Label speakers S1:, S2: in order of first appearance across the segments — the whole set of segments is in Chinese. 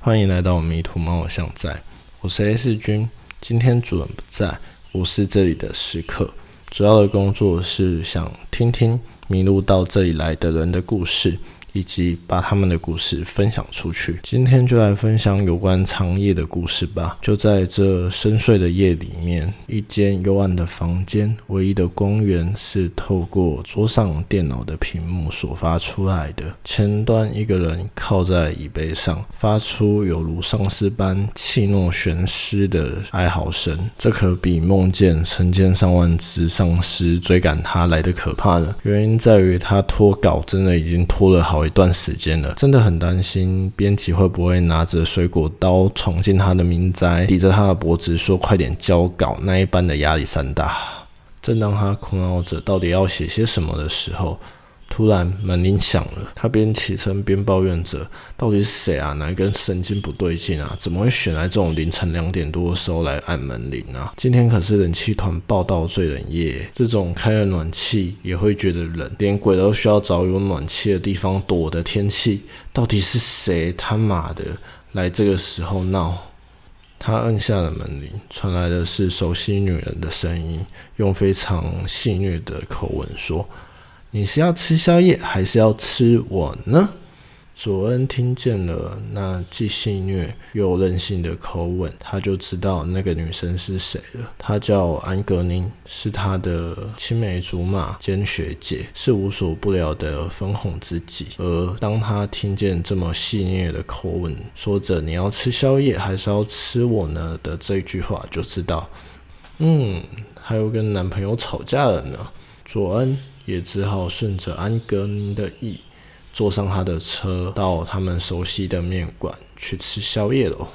S1: 欢迎来到迷途猫偶像在，我是 A 四君。今天主人不在，我是这里的食客，主要的工作是想听听迷路到这里来的人的故事。以及把他们的故事分享出去。今天就来分享有关长夜的故事吧。就在这深邃的夜里面，一间幽暗的房间，唯一的光源是透过桌上电脑的屏幕所发出来的。前端一个人靠在椅背上，发出有如丧尸般气诺悬尸的哀嚎声。这可比梦见成千上万只丧尸追赶他来的可怕了。原因在于他拖稿真的已经拖了好。一段时间了，真的很担心编辑会不会拿着水果刀闯进他的民宅，抵着他的脖子说快点交稿，那一般的压力山大。正当他苦恼着到底要写些什么的时候，突然门铃响了，他边起身边抱怨着：“到底是谁啊？哪根神经不对劲啊？怎么会选在这种凌晨两点多的时候来按门铃啊？今天可是冷气团报道最冷夜，这种开了暖气也会觉得冷，连鬼都需要找有暖气的地方躲的天气，到底是谁他妈的来这个时候闹？”他按下了门铃，传来的是熟悉女人的声音，用非常戏谑的口吻说。你是要吃宵夜，还是要吃我呢？佐恩听见了那既戏谑又任性的口吻，他就知道那个女生是谁了。她叫安格宁，是他的青梅竹马兼学姐，是无所不了的粉红知己。而当他听见这么戏谑的口吻，说着“你要吃宵夜，还是要吃我呢”的这句话，就知道，嗯，还有跟男朋友吵架了呢。佐恩。也只好顺着安格尼的意，坐上他的车，到他们熟悉的面馆去吃宵夜喽。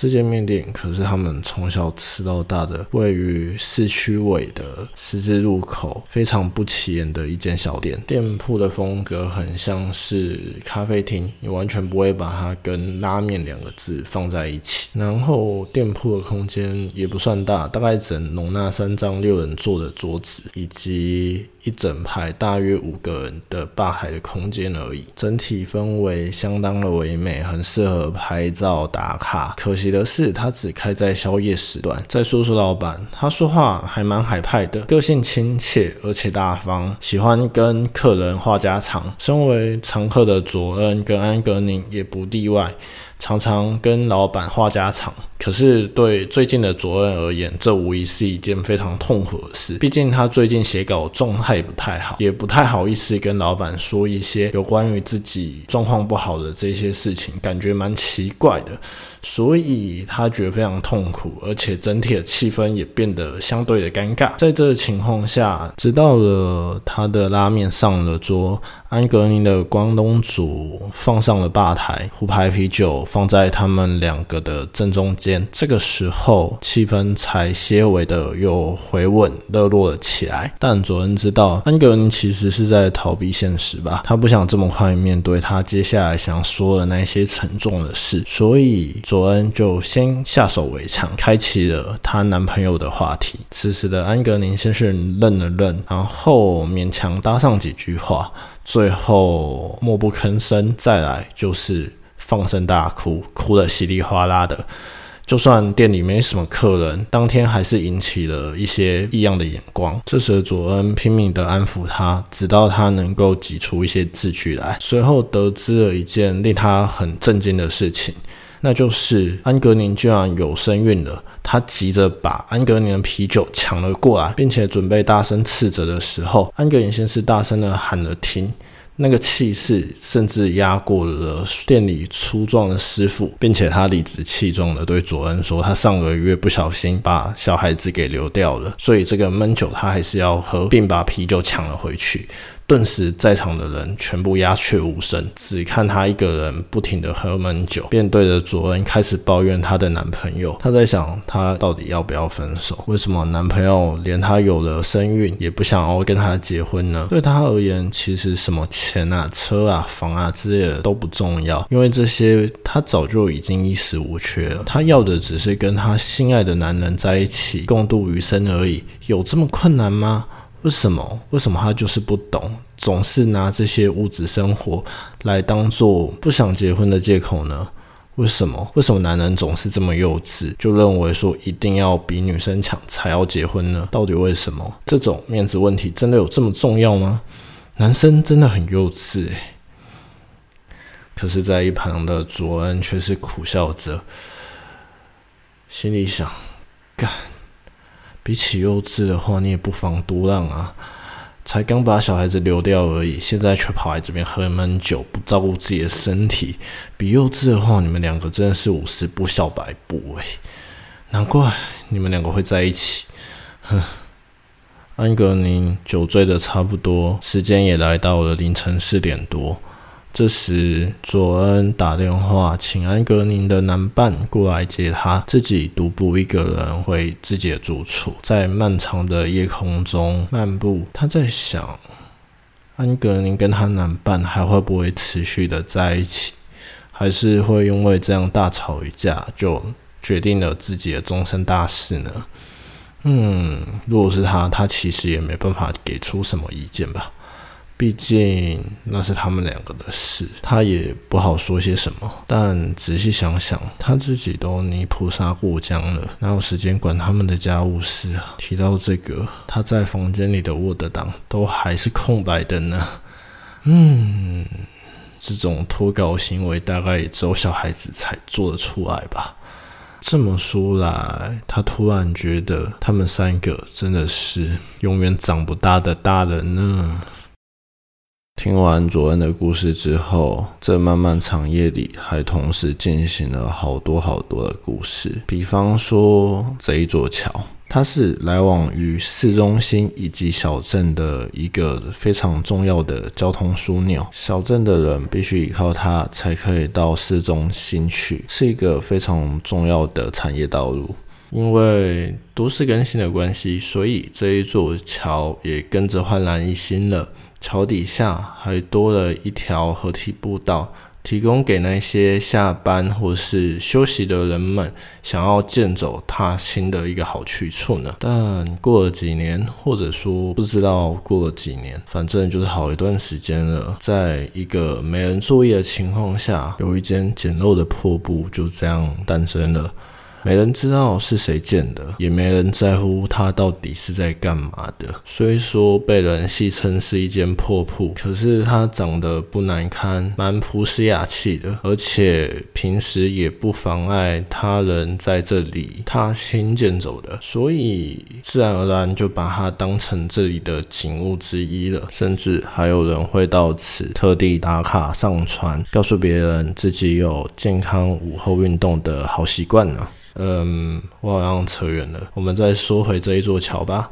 S1: 这间面店可是他们从小吃到大的，位于市区尾的十字路口，非常不起眼的一间小店。店铺的风格很像是咖啡厅，你完全不会把它跟拉面两个字放在一起。然后店铺的空间也不算大，大概只能容纳三张六人坐的桌子，以及一整排大约五个人的吧台的空间而已。整体氛围相当的唯美，很适合拍照打卡。可惜。的是，他只开在宵夜时段。再说说老板，他说话还蛮海派的，个性亲切而且大方，喜欢跟客人话家常。身为常客的佐恩跟安格宁也不例外。常常跟老板话家常，可是对最近的佐恩而言，这无疑是一件非常痛苦的事。毕竟他最近写稿状态不太好，也不太好意思跟老板说一些有关于自己状况不好的这些事情，感觉蛮奇怪的。所以他觉得非常痛苦，而且整体的气氛也变得相对的尴尬。在这个情况下，直到了他的拉面上了桌。安格尼的关东煮放上了吧台，胡牌啤酒放在他们两个的正中间。这个时候，气氛才些微的又回稳热络了起来。但佐恩知道，安格尼其实是在逃避现实吧？他不想这么快面对他接下来想说的那些沉重的事，所以佐恩就先下手为强，开启了她男朋友的话题。此时的安格尼先是愣了愣，然后勉强搭上几句话。最后默不吭声，再来就是放声大哭，哭得稀里哗啦的。就算店里没什么客人，当天还是引起了一些异样的眼光。这时佐恩拼命地安抚他，直到他能够挤出一些字句来。随后得知了一件令他很震惊的事情。那就是安格宁居然有身孕了，他急着把安格宁的啤酒抢了过来，并且准备大声斥责的时候，安格宁先是大声的喊了停，那个气势甚至压过了店里粗壮的师傅，并且他理直气壮的对佐恩说，他上个月不小心把小孩子给流掉了，所以这个闷酒他还是要喝，并把啤酒抢了回去。顿时，在场的人全部鸦雀无声，只看他一个人不停的喝闷酒，便对着佐恩开始抱怨她的男朋友。她在想，她到底要不要分手？为什么男朋友连她有了身孕也不想要跟她结婚呢？对她而言，其实什么钱啊、车啊、房啊之类的都不重要，因为这些她早就已经衣食无缺了。她要的只是跟她心爱的男人在一起共度余生而已。有这么困难吗？为什么？为什么他就是不懂？总是拿这些物质生活来当做不想结婚的借口呢？为什么？为什么男人总是这么幼稚，就认为说一定要比女生强才要结婚呢？到底为什么？这种面子问题真的有这么重要吗？男生真的很幼稚。可是，在一旁的卓恩却是苦笑着，心里想：干，比起幼稚的话，你也不妨多让啊。才刚把小孩子流掉而已，现在却跑来这边喝闷酒，不照顾自己的身体。比幼稚的话，你们两个真的是五十步笑百步诶，难怪你们两个会在一起。哼，安格宁酒醉的差不多，时间也来到了凌晨四点多。这时，佐恩打电话请安格宁的男伴过来接他，自己独步一个人回自己的住处。在漫长的夜空中漫步，他在想：安格宁跟他男伴还会不会持续的在一起，还是会因为这样大吵一架就决定了自己的终身大事呢？嗯，如果是他，他其实也没办法给出什么意见吧。毕竟那是他们两个的事，他也不好说些什么。但仔细想想，他自己都泥菩萨过江了，哪有时间管他们的家务事啊？提到这个，他在房间里的 Word 档都还是空白的呢。嗯，这种脱稿行为大概也只有小孩子才做得出来吧。这么说来，他突然觉得他们三个真的是永远长不大的大人呢。听完卓恩的故事之后，这漫漫长夜里还同时进行了好多好多的故事。比方说，这一座桥，它是来往于市中心以及小镇的一个非常重要的交通枢纽。小镇的人必须依靠它才可以到市中心去，是一个非常重要的产业道路。因为都市更新的关系，所以这一座桥也跟着焕然一新了。桥底下还多了一条合体步道，提供给那些下班或是休息的人们想要健走踏青的一个好去处呢。但过了几年，或者说不知道过了几年，反正就是好一段时间了，在一个没人注意的情况下，有一间简陋的破布就这样诞生了。没人知道是谁建的，也没人在乎它到底是在干嘛的。虽说被人戏称是一间破铺，可是它长得不难看，蛮朴实雅气的，而且平时也不妨碍他人在这里踏青健走的，所以自然而然就把它当成这里的景物之一了。甚至还有人会到此特地打卡上传，告诉别人自己有健康午后运动的好习惯呢。嗯，我好像扯远了。我们再说回这一座桥吧。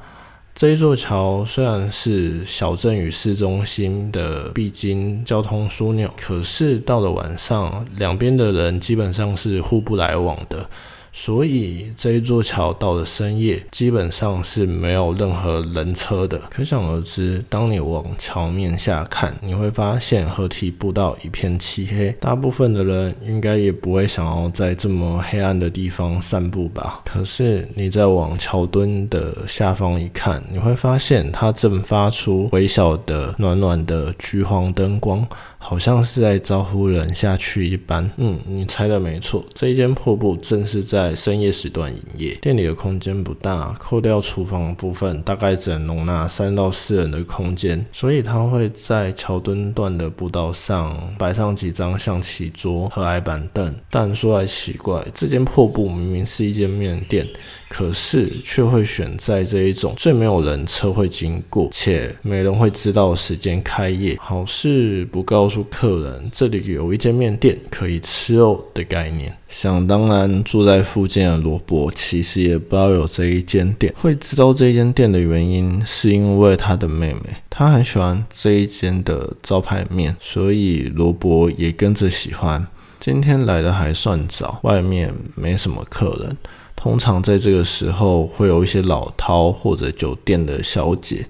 S1: 这一座桥虽然是小镇与市中心的必经交通枢纽，可是到了晚上，两边的人基本上是互不来往的。所以这一座桥到了深夜，基本上是没有任何人车的。可想而知，当你往桥面下看，你会发现河堤步道一片漆黑，大部分的人应该也不会想要在这么黑暗的地方散步吧。可是你在往桥墩的下方一看，你会发现它正发出微小的暖暖的橘黄灯光。好像是在招呼人下去一般。嗯，你猜的没错，这一间破布正是在深夜时段营业。店里的空间不大，扣掉厨房部分，大概只能容纳三到四人的空间，所以他会在桥墩段的步道上摆上几张象棋桌和矮板凳。但说来奇怪，这间破布明明是一间面店。可是却会选在这一种最没有人车会经过，且没人会知道时间开业，好事不告诉客人，这里有一间面店可以吃肉的概念。想当然，住在附近的罗伯其实也不知道有这一间店，会知道这间店的原因，是因为他的妹妹，她很喜欢这一间的招牌面，所以罗伯也跟着喜欢。今天来的还算早，外面没什么客人。通常在这个时候，会有一些老饕或者酒店的小姐，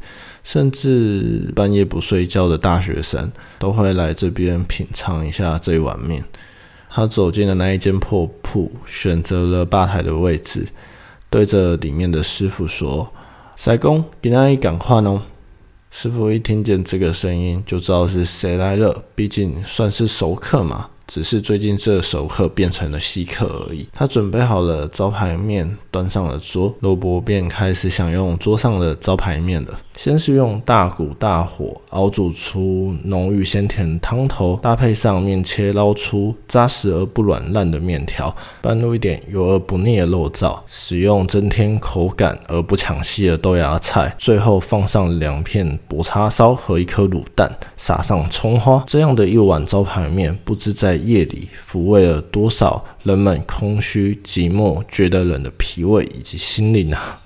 S1: 甚至半夜不睡觉的大学生，都会来这边品尝一下这一碗面。他走进了那一间破铺，选择了吧台的位置，对着里面的师傅说：“塞工，今天赶快哦。”师傅一听见这个声音，就知道是谁来了，毕竟算是熟客嘛。只是最近这熟客变成了稀客而已。他准备好了招牌面，端上了桌，罗伯便开始享用桌上的招牌面了。先是用大骨大火熬煮出浓郁鲜甜汤头，搭配上面切捞出扎实而不软烂的面条，拌入一点油而不腻的肉燥，使用增添口感而不抢戏的豆芽菜，最后放上两片薄叉烧和一颗卤蛋，撒上葱花，这样的一碗招牌面，不知在夜里抚慰了多少人们空虚、寂寞、觉得冷的脾胃以及心灵啊！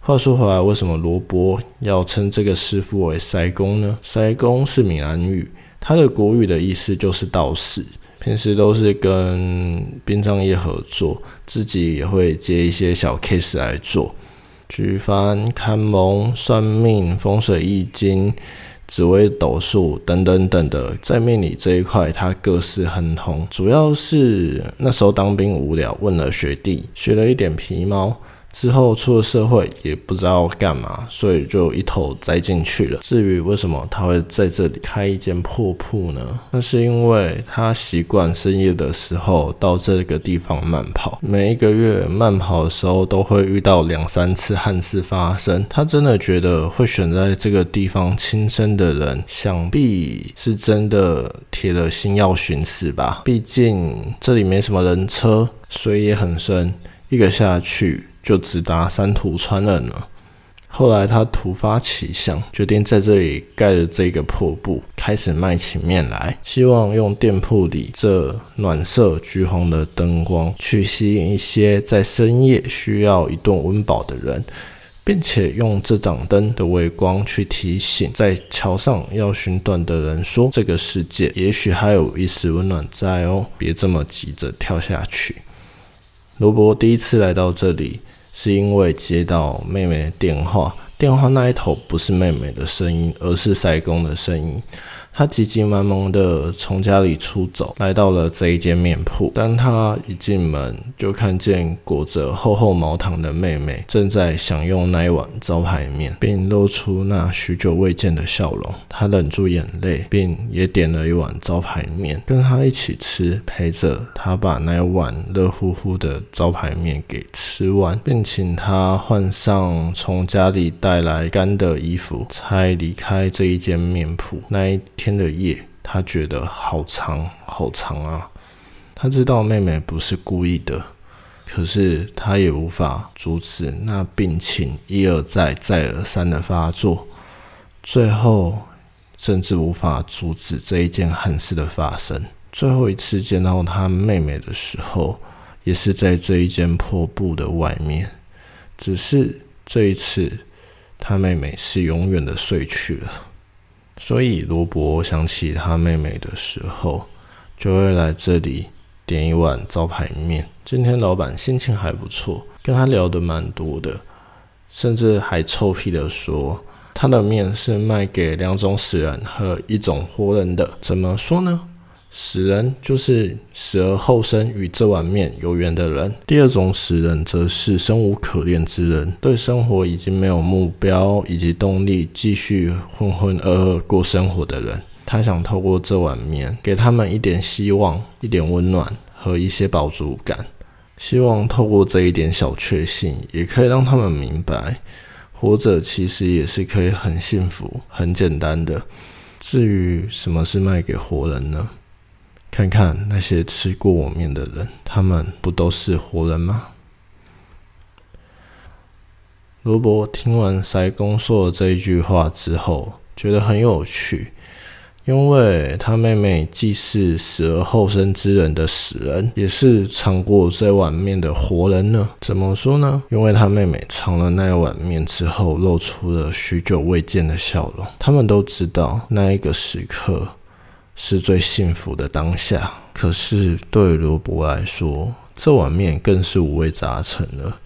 S1: 话说回来，为什么罗伯要称这个师傅为塞公呢？塞公是闽南语，它的国语的意思就是道士，平时都是跟殡葬业合作，自己也会接一些小 case 来做，举凡看蒙、算命、风水、易经、紫微斗数等等等的，在命理这一块，他各式很通。主要是那时候当兵无聊，问了学弟，学了一点皮毛。之后出了社会也不知道干嘛，所以就一头栽进去了。至于为什么他会在这里开一间破铺呢？那是因为他习惯深夜的时候到这个地方慢跑，每一个月慢跑的时候都会遇到两三次憾事发生。他真的觉得会选在这个地方轻生的人，想必是真的铁了心要寻死吧。毕竟这里没什么人车，水也很深，一个下去。就直达三途川了呢。后来他突发奇想，决定在这里盖了这个破布，开始卖起面来，希望用店铺里这暖色橘红的灯光，去吸引一些在深夜需要一顿温饱的人，并且用这盏灯的微光去提醒在桥上要寻短的人说：这个世界也许还有一丝温暖在哦，别这么急着跳下去。罗伯第一次来到这里。是因为接到妹妹的电话，电话那一头不是妹妹的声音，而是塞公的声音。他急急忙忙的从家里出走，来到了这一间面铺。当他一进门，就看见裹着厚厚毛毯的妹妹正在享用那一碗招牌面，并露出那许久未见的笑容。他忍住眼泪，并也点了一碗招牌面，跟他一起吃，陪着他把那碗热乎乎的招牌面给吃完，并请他换上从家里带带来干的衣服，才离开这一间面铺。那一。天的夜，他觉得好长好长啊！他知道妹妹不是故意的，可是他也无法阻止那病情一而再、再而三的发作，最后甚至无法阻止这一件憾事的发生。最后一次见到他妹妹的时候，也是在这一间破布的外面，只是这一次，他妹妹是永远的睡去了。所以罗伯想起他妹妹的时候，就会来这里点一碗招牌面。今天老板心情还不错，跟他聊得蛮多的，甚至还臭屁的说他的面是卖给两种死人和一种活人的。怎么说呢？死人就是死而后生，与这碗面有缘的人；第二种死人则是生无可恋之人，对生活已经没有目标以及动力，继续浑浑噩噩过生活的人。他想透过这碗面，给他们一点希望、一点温暖和一些饱足感。希望透过这一点小确幸，也可以让他们明白，活着其实也是可以很幸福、很简单的。至于什么是卖给活人呢？看看那些吃过我面的人，他们不都是活人吗？罗伯听完塞公说的这一句话之后，觉得很有趣，因为他妹妹既是死而后生之人的死人，也是尝过这碗面的活人呢。怎么说呢？因为他妹妹尝了那一碗面之后，露出了许久未见的笑容。他们都知道那一个时刻。是最幸福的当下。可是对罗伯来说，这碗面更是五味杂陈了，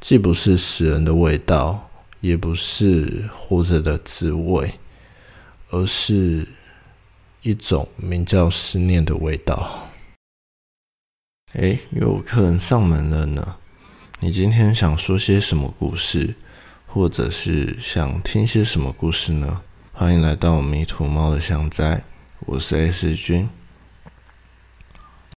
S1: 既不是死人的味道，也不是活着的滋味，而是一种名叫思念的味道。哎，有客人上门了呢。你今天想说些什么故事，或者是想听些什么故事呢？欢迎来到迷途猫的香斋，我是 S 君。